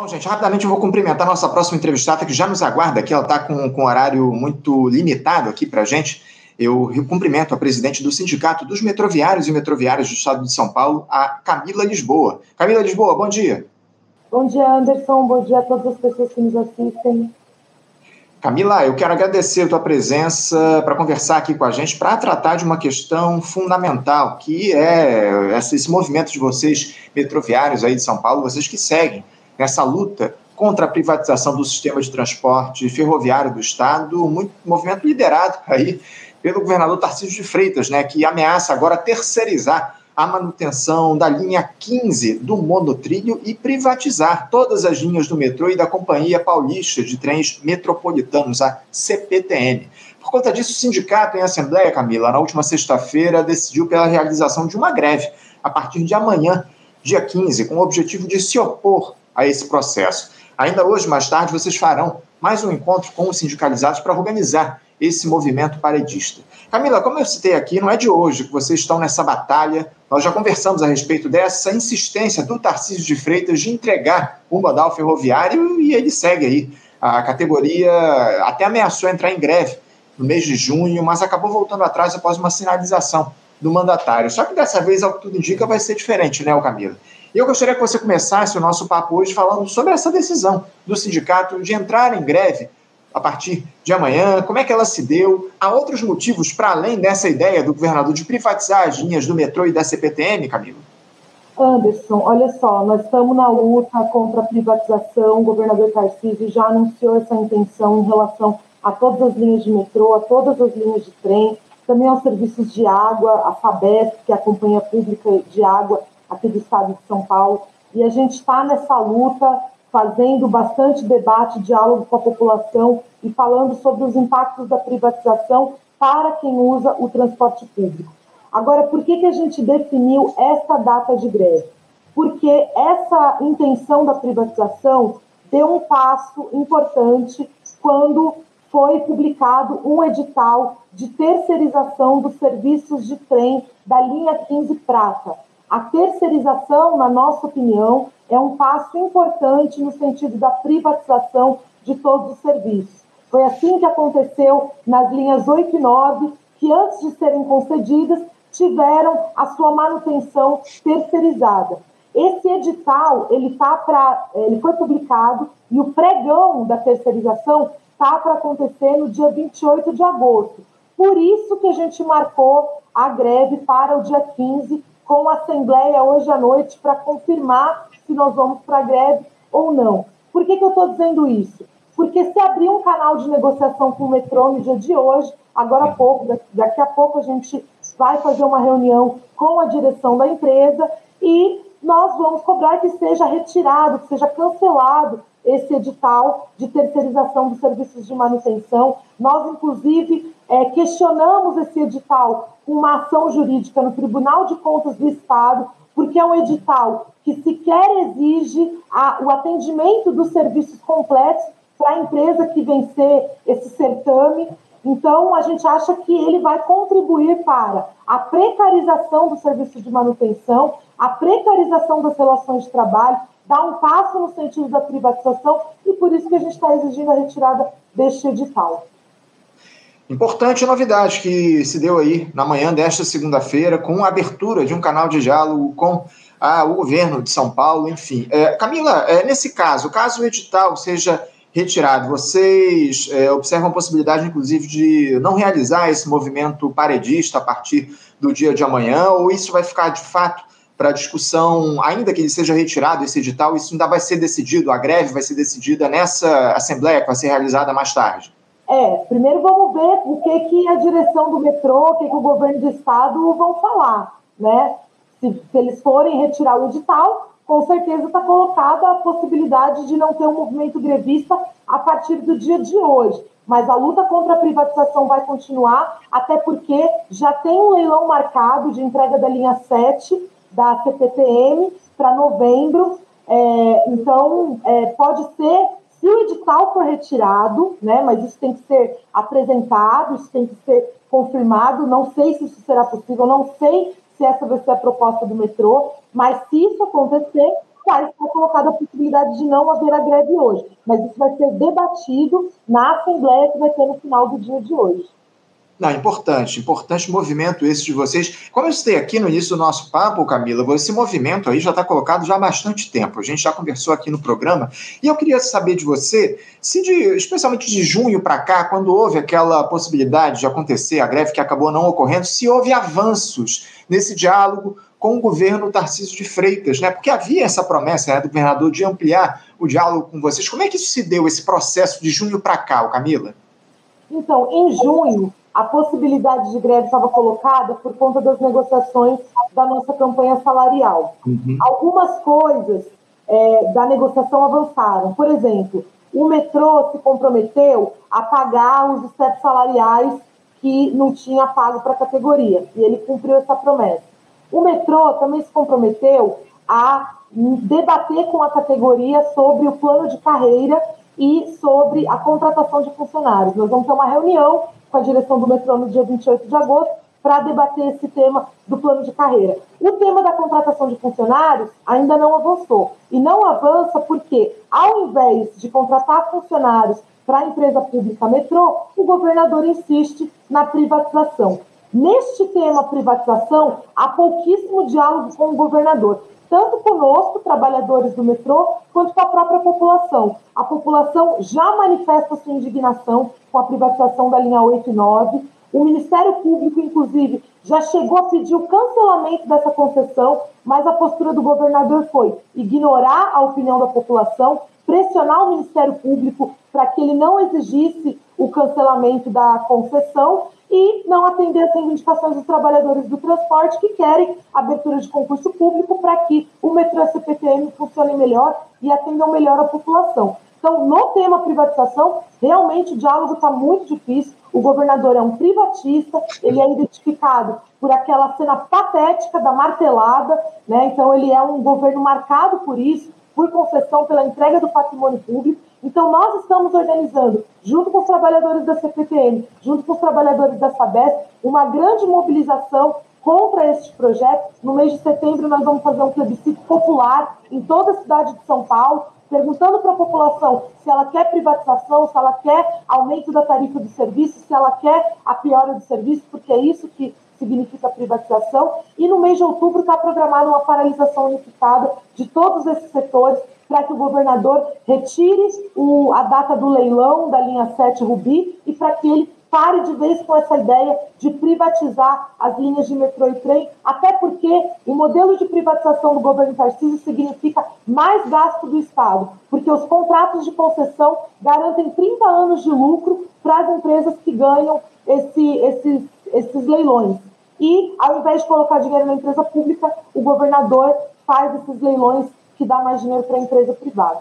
Bom, gente, rapidamente eu vou cumprimentar a nossa próxima entrevistada, que já nos aguarda aqui. Ela está com, com um horário muito limitado aqui para a gente. Eu cumprimento a presidente do Sindicato dos Metroviários e Metroviárias do Estado de São Paulo, a Camila Lisboa. Camila Lisboa, bom dia. Bom dia, Anderson. Bom dia a todas as pessoas que nos assistem. Camila, eu quero agradecer a tua presença para conversar aqui com a gente, para tratar de uma questão fundamental, que é esse movimento de vocês, metroviários aí de São Paulo, vocês que seguem nessa luta contra a privatização do sistema de transporte ferroviário do Estado, um movimento liderado aí pelo governador Tarcísio de Freitas, né, que ameaça agora terceirizar a manutenção da linha 15 do monotrilho e privatizar todas as linhas do metrô e da Companhia Paulista de Trens Metropolitanos, a CPTM. Por conta disso, o sindicato em Assembleia, Camila, na última sexta-feira, decidiu pela realização de uma greve a partir de amanhã, dia 15, com o objetivo de se opor a esse processo. Ainda hoje, mais tarde, vocês farão mais um encontro com os sindicalizados para organizar esse movimento paredista. Camila, como eu citei aqui, não é de hoje que vocês estão nessa batalha. Nós já conversamos a respeito dessa insistência do Tarcísio de Freitas de entregar o modal ferroviário e ele segue aí. A categoria até ameaçou entrar em greve no mês de junho, mas acabou voltando atrás após uma sinalização do mandatário. Só que dessa vez, ao que tudo indica, vai ser diferente, né, Camila? E eu gostaria que você começasse o nosso papo hoje falando sobre essa decisão do sindicato de entrar em greve a partir de amanhã, como é que ela se deu? Há outros motivos para além dessa ideia do governador de privatizar as linhas do metrô e da CPTM, Camilo? Anderson, olha só, nós estamos na luta contra a privatização, o governador Tarcísio já anunciou essa intenção em relação a todas as linhas de metrô, a todas as linhas de trem, também aos serviços de água, a FABESP, que é a Companhia Pública de Água aqui do estado de São Paulo, e a gente está nessa luta, fazendo bastante debate, diálogo com a população e falando sobre os impactos da privatização para quem usa o transporte público. Agora, por que, que a gente definiu esta data de greve? Porque essa intenção da privatização deu um passo importante quando foi publicado um edital de terceirização dos serviços de trem da linha 15 Prata, a terceirização, na nossa opinião, é um passo importante no sentido da privatização de todos os serviços. Foi assim que aconteceu nas linhas 8 e 9, que antes de serem concedidas, tiveram a sua manutenção terceirizada. Esse edital, ele, tá pra, ele foi publicado e o pregão da terceirização está para acontecer no dia 28 de agosto. Por isso que a gente marcou a greve para o dia 15, com a Assembleia hoje à noite para confirmar se nós vamos para a greve ou não. Por que, que eu estou dizendo isso? Porque se abrir um canal de negociação com o metrô no dia de hoje, agora há pouco, daqui a pouco a gente vai fazer uma reunião com a direção da empresa e nós vamos cobrar que seja retirado, que seja cancelado esse edital de terceirização dos serviços de manutenção. Nós, inclusive, é, questionamos esse edital com uma ação jurídica no Tribunal de Contas do Estado, porque é um edital que sequer exige a, o atendimento dos serviços completos para a empresa que vencer esse certame. Então, a gente acha que ele vai contribuir para a precarização do serviço de manutenção, a precarização das relações de trabalho, dar um passo no sentido da privatização e por isso que a gente está exigindo a retirada deste edital. Importante novidade que se deu aí na manhã desta segunda-feira, com a abertura de um canal de diálogo com ah, o governo de São Paulo, enfim. É, Camila, é, nesse caso, caso o edital seja retirado, vocês é, observam a possibilidade, inclusive, de não realizar esse movimento paredista a partir do dia de amanhã, ou isso vai ficar de fato para discussão, ainda que ele seja retirado esse edital, isso ainda vai ser decidido, a greve vai ser decidida nessa assembleia que vai ser realizada mais tarde? É, primeiro vamos ver o que, que a direção do metrô, o que, que o governo do estado vão falar, né? Se, se eles forem retirar o edital, com certeza está colocada a possibilidade de não ter um movimento grevista a partir do dia de hoje. Mas a luta contra a privatização vai continuar, até porque já tem um leilão marcado de entrega da linha 7 da CPTM para novembro. É, então, é, pode ser, se o edital for retirado, né, mas isso tem que ser apresentado, isso tem que ser confirmado. Não sei se isso será possível, não sei se essa vai ser a proposta do metrô, mas se isso acontecer, já está colocada a possibilidade de não haver a greve hoje. Mas isso vai ser debatido na Assembleia que vai ter no final do dia de hoje. Não, importante, importante movimento esse de vocês. Como eu citei aqui no início do nosso papo, Camila, esse movimento aí já está colocado já há bastante tempo. A gente já conversou aqui no programa. E eu queria saber de você, se de, especialmente de junho para cá, quando houve aquela possibilidade de acontecer a greve que acabou não ocorrendo, se houve avanços nesse diálogo com o governo Tarcísio de Freitas, né? Porque havia essa promessa né, do governador de ampliar o diálogo com vocês. Como é que isso se deu, esse processo de junho para cá, Camila? Então, em junho, a possibilidade de greve estava colocada por conta das negociações da nossa campanha salarial. Uhum. Algumas coisas é, da negociação avançaram. Por exemplo, o metrô se comprometeu a pagar os steps salariais que não tinha pago para a categoria, e ele cumpriu essa promessa. O metrô também se comprometeu a debater com a categoria sobre o plano de carreira e sobre a contratação de funcionários. Nós vamos ter uma reunião com a direção do metrô no dia 28 de agosto para debater esse tema do plano de carreira. O tema da contratação de funcionários ainda não avançou. E não avança porque, ao invés de contratar funcionários para a empresa pública metrô, o governador insiste na privatização. Neste tema privatização, há pouquíssimo diálogo com o governador tanto conosco, trabalhadores do metrô, quanto com a própria população. A população já manifesta sua indignação com a privatização da linha 8 e 9. O Ministério Público, inclusive, já chegou a pedir o cancelamento dessa concessão, mas a postura do governador foi ignorar a opinião da população, pressionar o Ministério Público para que ele não exigisse o cancelamento da concessão e não atender as reivindicações dos trabalhadores do transporte que querem abertura de concurso público para que o metrô CPTM funcione melhor e atendam melhor a população. Então, no tema privatização, realmente o diálogo está muito difícil. O governador é um privatista, ele é identificado por aquela cena patética da martelada, né? Então, ele é um governo marcado por isso, por concessão pela entrega do patrimônio público. Então, nós estamos organizando, junto com os trabalhadores da CPTM, junto com os trabalhadores da Sabesp, uma grande mobilização contra este projeto. No mês de setembro, nós vamos fazer um plebiscito popular em toda a cidade de São Paulo, perguntando para a população se ela quer privatização, se ela quer aumento da tarifa do serviço, se ela quer a piora do serviço, porque é isso que significa privatização. E no mês de outubro está programada uma paralisação unificada de todos esses setores para que o governador retire o, a data do leilão da linha 7 Rubi e para que ele pare de vez com essa ideia de privatizar as linhas de metrô e trem, até porque o modelo de privatização do governo Tarcísio significa mais gasto do Estado, porque os contratos de concessão garantem 30 anos de lucro para as empresas que ganham esse, esses, esses leilões. E, ao invés de colocar dinheiro na empresa pública, o governador faz esses leilões que dá mais dinheiro para a empresa privada.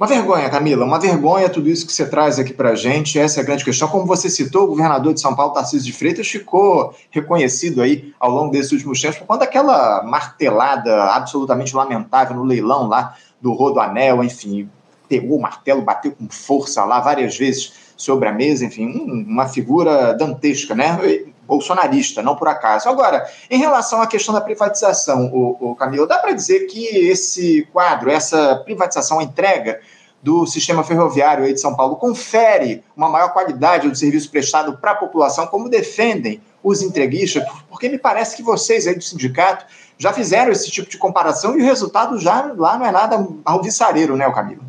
Uma vergonha, Camila, uma vergonha tudo isso que você traz aqui para a gente. Essa é a grande questão. Como você citou, o governador de São Paulo, Tarcísio de Freitas, ficou reconhecido aí ao longo desses últimos tempos por conta daquela martelada absolutamente lamentável no leilão lá do Rodoanel, enfim, pegou o martelo, bateu com força lá várias vezes sobre a mesa, enfim, uma figura dantesca, né? Bolsonarista, não por acaso. Agora, em relação à questão da privatização, o, o Camilo, dá para dizer que esse quadro, essa privatização, entrega do sistema ferroviário aí de São Paulo confere uma maior qualidade do serviço prestado para a população, como defendem os entreguistas, porque me parece que vocês aí do sindicato já fizeram esse tipo de comparação e o resultado já lá não é nada alvissareiro, né, Camilo?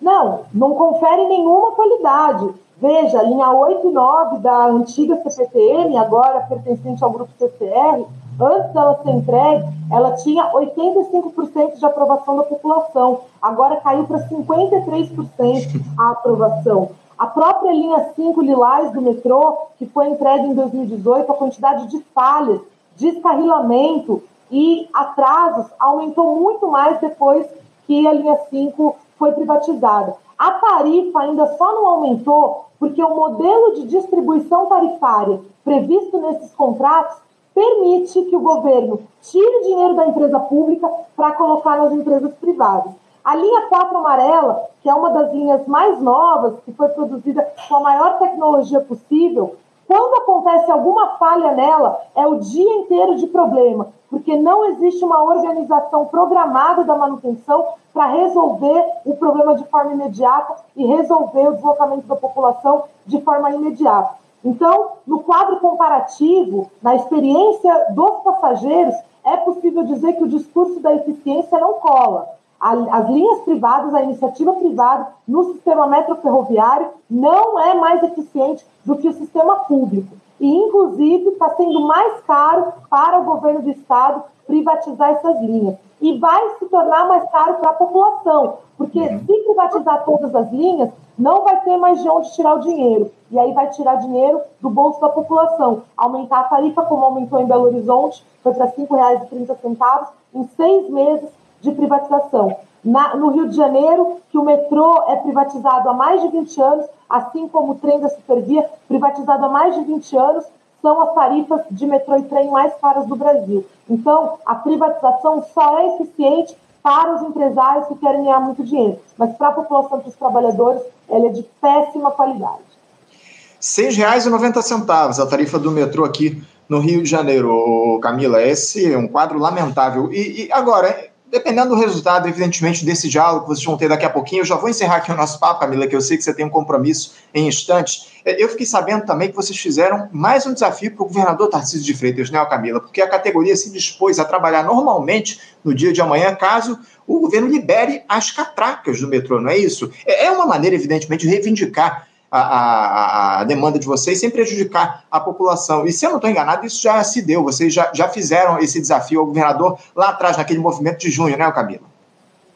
Não, não confere nenhuma qualidade. Veja, linha 8 e 9 da antiga CPTM, agora pertencente ao grupo CCR, antes dela ser entregue, ela tinha 85% de aprovação da população. Agora caiu para 53% a aprovação. A própria linha 5 Lilás do metrô, que foi entregue em 2018, a quantidade de falhas, descarrilamento e atrasos aumentou muito mais depois que a linha 5 foi privatizada. A tarifa ainda só não aumentou porque o modelo de distribuição tarifária previsto nesses contratos permite que o governo tire dinheiro da empresa pública para colocar nas empresas privadas. A linha 4 amarela, que é uma das linhas mais novas, que foi produzida com a maior tecnologia possível, Quando acontece alguma falha nela, é o dia inteiro de problema, porque não existe uma organização programada da manutenção para resolver o problema de forma imediata e resolver o deslocamento da população de forma imediata. Então, no quadro comparativo, na experiência dos passageiros, é possível dizer que o discurso da eficiência não cola. As linhas privadas, a iniciativa privada no sistema metroferroviário não é mais eficiente do que o sistema público. E, inclusive, está sendo mais caro para o governo do Estado privatizar essas linhas. E vai se tornar mais caro para a população, porque uhum. se privatizar todas as linhas, não vai ter mais de onde tirar o dinheiro. E aí vai tirar dinheiro do bolso da população. Aumentar a tarifa, como aumentou em Belo Horizonte, foi para R$ 5,30 em seis meses de privatização. Na, no Rio de Janeiro, que o metrô é privatizado há mais de 20 anos, assim como o trem da Supervia, privatizado há mais de 20 anos, são as tarifas de metrô e trem mais caras do Brasil. Então, a privatização só é eficiente para os empresários que querem ganhar muito dinheiro, mas para a população, para os trabalhadores, ela é de péssima qualidade. R$ 6,90 a tarifa do metrô aqui no Rio de Janeiro, Camila. Esse é um quadro lamentável. E, e agora, dependendo do resultado, evidentemente, desse diálogo que vocês vão ter daqui a pouquinho, eu já vou encerrar aqui o nosso papo, Camila, que eu sei que você tem um compromisso em instantes. É, eu fiquei sabendo também que vocês fizeram mais um desafio para o governador Tarcísio de Freitas, né, Camila? Porque a categoria se dispôs a trabalhar normalmente no dia de amanhã, caso o governo libere as catracas do metrô, não é isso? É, é uma maneira, evidentemente, de reivindicar a, a, a, demanda de vocês sem prejudicar a população. E se eu não estou enganado, isso já se deu. Vocês já, já fizeram esse desafio ao governador lá atrás, naquele movimento de junho, né, Camila?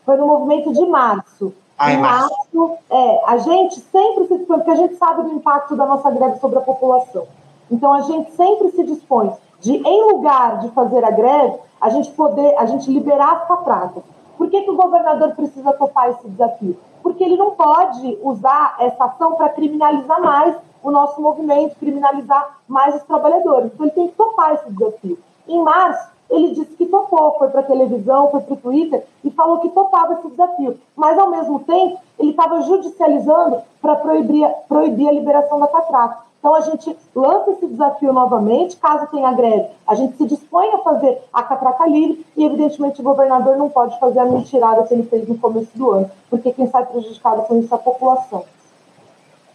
Foi no movimento de março. Ah, em março. março, é, a gente sempre se dispõe, porque a gente sabe do impacto da nossa greve sobre a população. Então a gente sempre se dispõe de, em lugar de fazer a greve, a gente poder, a gente liberar as catracas. Por que, que o governador precisa topar esse desafio? Porque ele não pode usar essa ação para criminalizar mais o nosso movimento, criminalizar mais os trabalhadores. Então, ele tem que topar esse desafio. Em março, ele disse que topou, foi para a televisão, foi para o Twitter e falou que topava esse desafio. Mas, ao mesmo tempo, ele estava judicializando para proibir, proibir a liberação da catraca. Então, a gente lança esse desafio novamente, caso tenha greve, a gente se dispõe a fazer a catraca livre e, evidentemente, o governador não pode fazer a mentirada que ele fez no começo do ano, porque quem sai prejudicado com isso é a população.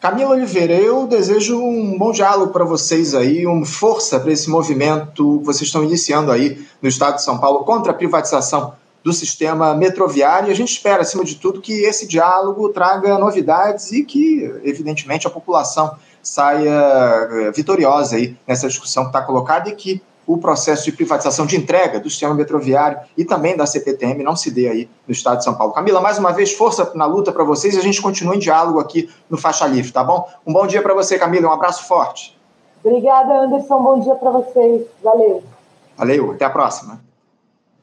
Camila Oliveira, eu desejo um bom diálogo para vocês aí, uma força para esse movimento que vocês estão iniciando aí no estado de São Paulo contra a privatização do sistema metroviário. E a gente espera, acima de tudo, que esse diálogo traga novidades e que, evidentemente, a população saia eh, vitoriosa aí nessa discussão que está colocada e que o processo de privatização de entrega do sistema metroviário e também da CPTM não se dê aí no estado de São Paulo. Camila, mais uma vez, força na luta para vocês e a gente continua em diálogo aqui no Faixa Livre, tá bom? Um bom dia para você, Camila, um abraço forte. Obrigada, Anderson, bom dia para vocês. Valeu. Valeu, até a próxima.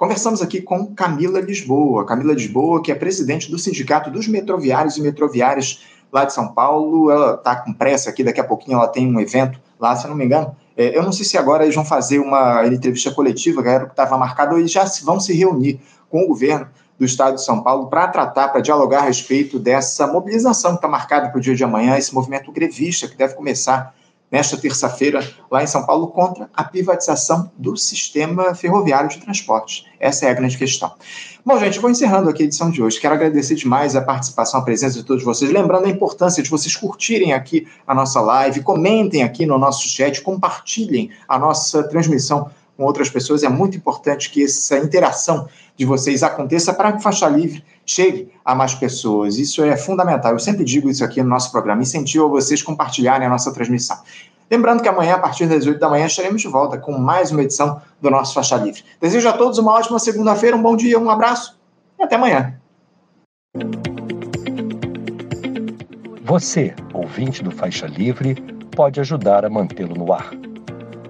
Conversamos aqui com Camila Lisboa. Camila Lisboa, que é presidente do Sindicato dos Metroviários e Metroviárias lá de São Paulo. Ela está com pressa aqui, daqui a pouquinho ela tem um evento lá, se eu não me engano. É, eu não sei se agora eles vão fazer uma entrevista coletiva, que era o que estava marcado, ou eles já vão se reunir com o governo do estado de São Paulo para tratar, para dialogar a respeito dessa mobilização que está marcada para o dia de amanhã, esse movimento grevista que deve começar nesta terça-feira, lá em São Paulo, contra a privatização do sistema ferroviário de transportes. Essa é a grande questão. Bom, gente, vou encerrando aqui a edição de hoje. Quero agradecer demais a participação, a presença de todos vocês. Lembrando a importância de vocês curtirem aqui a nossa live, comentem aqui no nosso chat, compartilhem a nossa transmissão com outras pessoas. É muito importante que essa interação de vocês aconteça para que Faixa Livre chegue a mais pessoas. Isso é fundamental. Eu sempre digo isso aqui no nosso programa. Incentivo a vocês compartilharem a nossa transmissão. Lembrando que amanhã, a partir das 8 da manhã, estaremos de volta com mais uma edição do nosso Faixa Livre. Desejo a todos uma ótima segunda-feira, um bom dia, um abraço e até amanhã. Você, ouvinte do Faixa Livre, pode ajudar a mantê-lo no ar